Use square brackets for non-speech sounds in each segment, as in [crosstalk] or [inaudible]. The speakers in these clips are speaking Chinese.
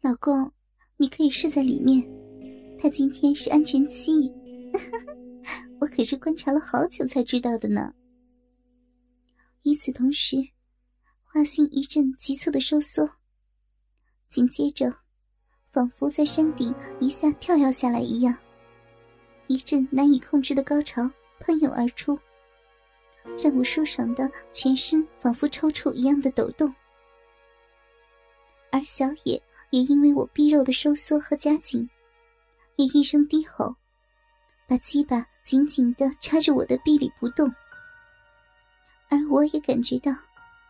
老公，你可以睡在里面。他今天是安全期，[laughs] 我可是观察了好久才知道的呢。与此同时，花心一阵急促的收缩，紧接着，仿佛在山顶一下跳跃下来一样，一阵难以控制的高潮喷涌而出，让我舒爽的全身仿佛抽搐一样的抖动。而小野也因为我逼肉的收缩和夹紧，也一声低吼，把鸡巴紧紧的插着我的臂里不动。而我也感觉到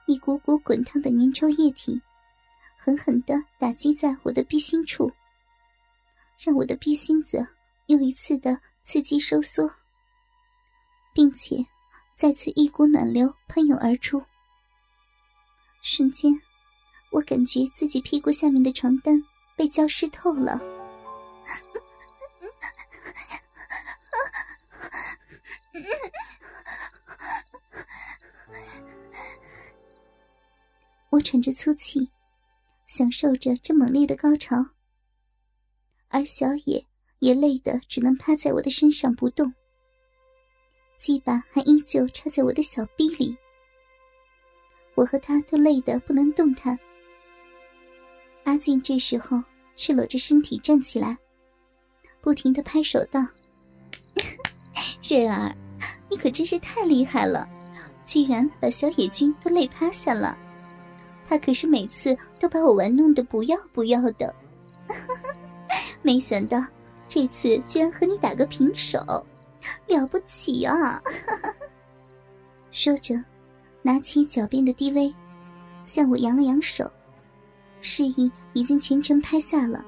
一股股滚烫的粘稠液体，狠狠的打击在我的臂心处，让我的臂心子又一次的刺激收缩，并且再次一股暖流喷涌而出，瞬间。我感觉自己屁股下面的床单被浇湿透了，我喘着粗气，享受着这猛烈的高潮，而小野也累得只能趴在我的身上不动，鸡巴还依旧插在我的小臂里，我和他都累得不能动弹。阿静这时候赤裸着身体站起来，不停的拍手道：“ [laughs] 瑞儿，你可真是太厉害了，居然把小野君都累趴下了。他可是每次都把我玩弄的不要不要的，[laughs] 没想到这次居然和你打个平手，了不起啊！” [laughs] 说着，拿起脚边的 DV，向我扬了扬手。示意已经全程拍下了，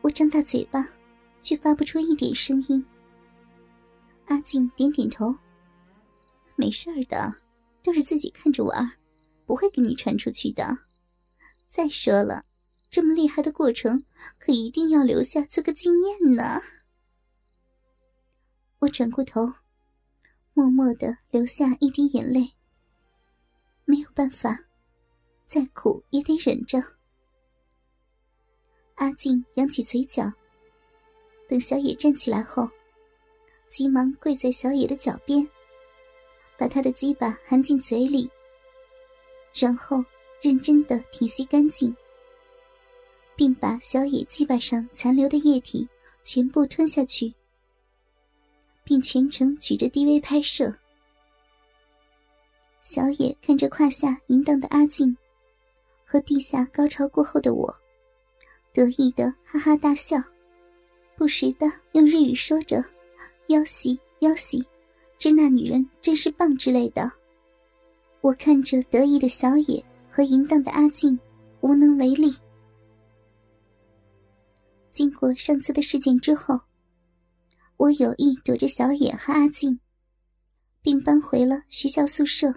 我张大嘴巴，却发不出一点声音。阿静点点头，没事儿的，都是自己看着玩，不会给你传出去的。再说了，这么厉害的过程，可一定要留下做个纪念呢。我转过头，默默的流下一滴眼泪。没有办法。再苦也得忍着。阿静扬起嘴角，等小野站起来后，急忙跪在小野的脚边，把他的鸡巴含进嘴里，然后认真的挺吸干净，并把小野鸡巴上残留的液体全部吞下去，并全程举着 DV 拍摄。小野看着胯下淫荡的阿静。和地下高潮过后的我，得意的哈哈大笑，不时的用日语说着“妖喜妖喜”，这那女人真是棒之类的。我看着得意的小野和淫荡的阿静，无能为力。经过上次的事件之后，我有意躲着小野和阿静，并搬回了学校宿舍。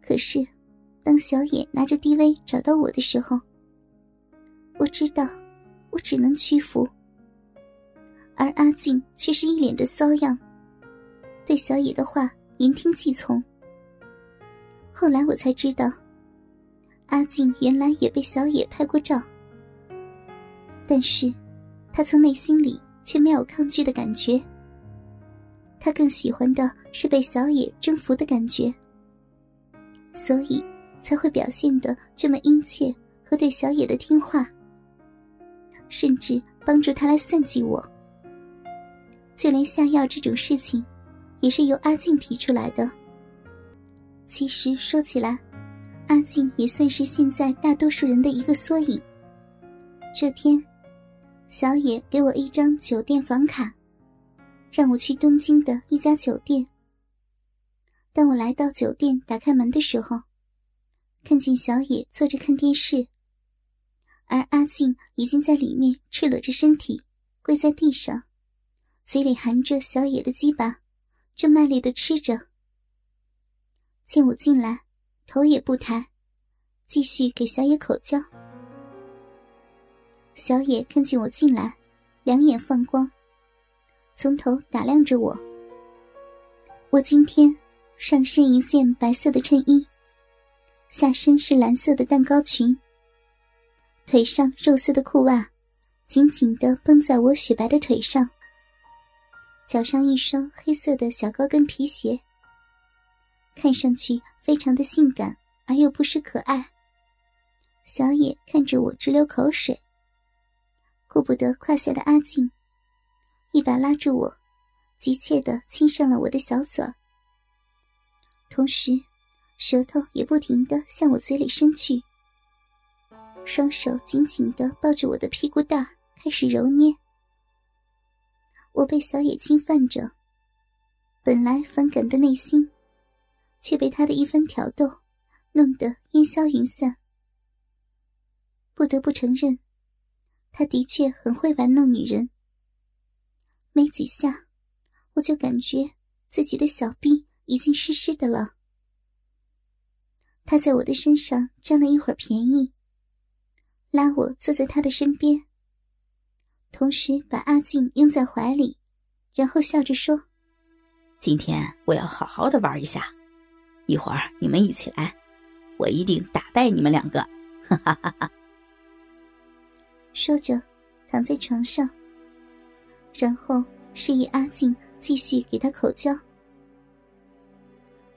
可是。当小野拿着 DV 找到我的时候，我知道我只能屈服，而阿静却是一脸的骚样，对小野的话言听计从。后来我才知道，阿静原来也被小野拍过照，但是，他从内心里却没有抗拒的感觉，他更喜欢的是被小野征服的感觉，所以。才会表现的这么殷切和对小野的听话，甚至帮助他来算计我。就连下药这种事情，也是由阿静提出来的。其实说起来，阿静也算是现在大多数人的一个缩影。这天，小野给我一张酒店房卡，让我去东京的一家酒店。当我来到酒店，打开门的时候。看见小野坐着看电视，而阿静已经在里面赤裸着身体跪在地上，嘴里含着小野的鸡巴，正卖力的吃着。见我进来，头也不抬，继续给小野口交。小野看见我进来，两眼放光，从头打量着我。我今天上身一件白色的衬衣。下身是蓝色的蛋糕裙，腿上肉色的裤袜紧紧的绷在我雪白的腿上，脚上一双黑色的小高跟皮鞋，看上去非常的性感而又不失可爱。小野看着我直流口水，顾不得胯下的阿静，一把拉住我，急切的亲上了我的小嘴，同时舌头也不停的向我嘴里伸去，双手紧紧的抱着我的屁股蛋开始揉捏。我被小野侵犯着，本来反感的内心，却被他的一番挑逗弄得烟消云散。不得不承认，他的确很会玩弄女人。没几下，我就感觉自己的小臂已经湿湿的了。他在我的身上占了一会儿便宜，拉我坐在他的身边，同时把阿静拥在怀里，然后笑着说：“今天我要好好的玩一下，一会儿你们一起来，我一定打败你们两个。”哈哈哈哈。说着，躺在床上，然后示意阿静继续给他口交。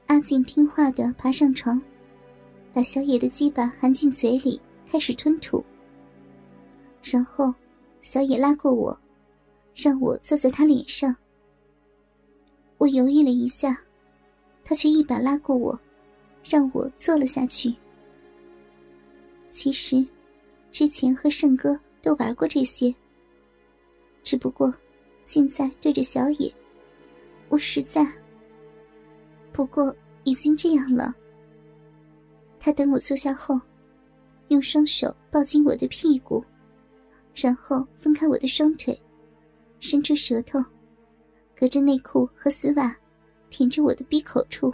阿静听话的爬上床，把小野的鸡巴含进嘴里，开始吞吐。然后，小野拉过我，让我坐在他脸上。我犹豫了一下，他却一把拉过我，让我坐了下去。其实，之前和胜哥。都玩过这些，只不过现在对着小野，我实在……不过已经这样了。他等我坐下后，用双手抱紧我的屁股，然后分开我的双腿，伸出舌头，隔着内裤和丝袜，舔着我的鼻口处。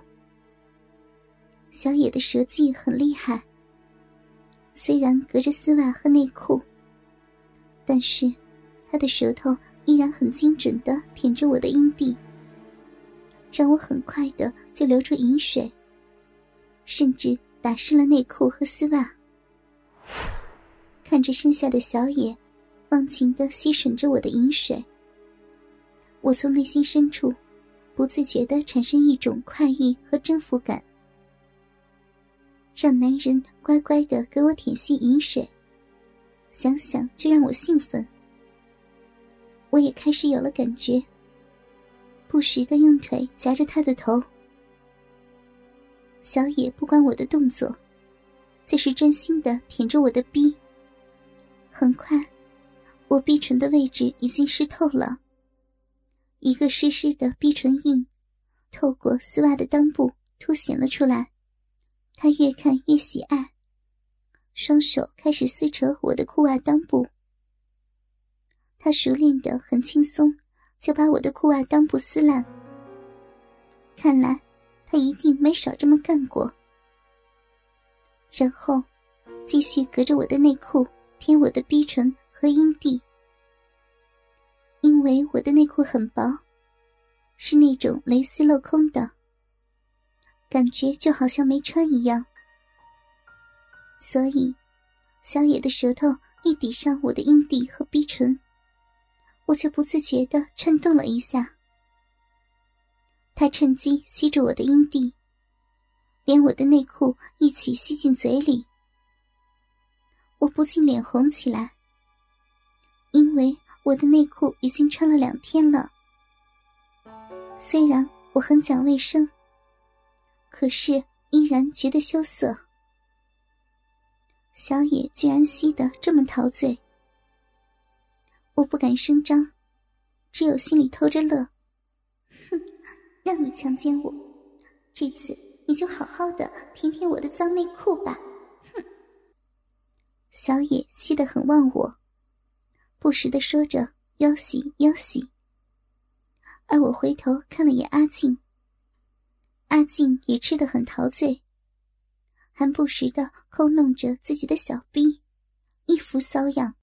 小野的舌技很厉害，虽然隔着丝袜和内裤。但是，他的舌头依然很精准的舔着我的阴蒂，让我很快的就流出饮水，甚至打湿了内裤和丝袜。看着身下的小野，忘情的吸吮着我的饮水，我从内心深处不自觉的产生一种快意和征服感。让男人乖乖的给我舔吸饮水。想想就让我兴奋，我也开始有了感觉，不时的用腿夹着他的头。小野不管我的动作，则是专心的舔着我的逼。很快，我逼唇的位置已经湿透了，一个湿湿的逼唇印，透过丝袜的裆部凸显了出来。他越看越喜爱。双手开始撕扯我的裤袜裆部，他熟练的很轻松，就把我的裤袜裆部撕烂。看来他一定没少这么干过。然后继续隔着我的内裤舔我的逼唇和阴蒂，因为我的内裤很薄，是那种蕾丝镂空的，感觉就好像没穿一样。所以，小野的舌头一抵上我的阴蒂和逼唇，我就不自觉的颤动了一下。他趁机吸住我的阴蒂，连我的内裤一起吸进嘴里。我不禁脸红起来，因为我的内裤已经穿了两天了。虽然我很讲卫生，可是依然觉得羞涩。小野居然吸得这么陶醉，我不敢声张，只有心里偷着乐。让你强奸我，这次你就好好的舔舔我的脏内裤吧。哼！小野吸得很忘我，不时的说着“腰洗腰洗”，而我回头看了眼阿静，阿静也吃得很陶醉。还不时的抠弄着自己的小逼，一副骚样。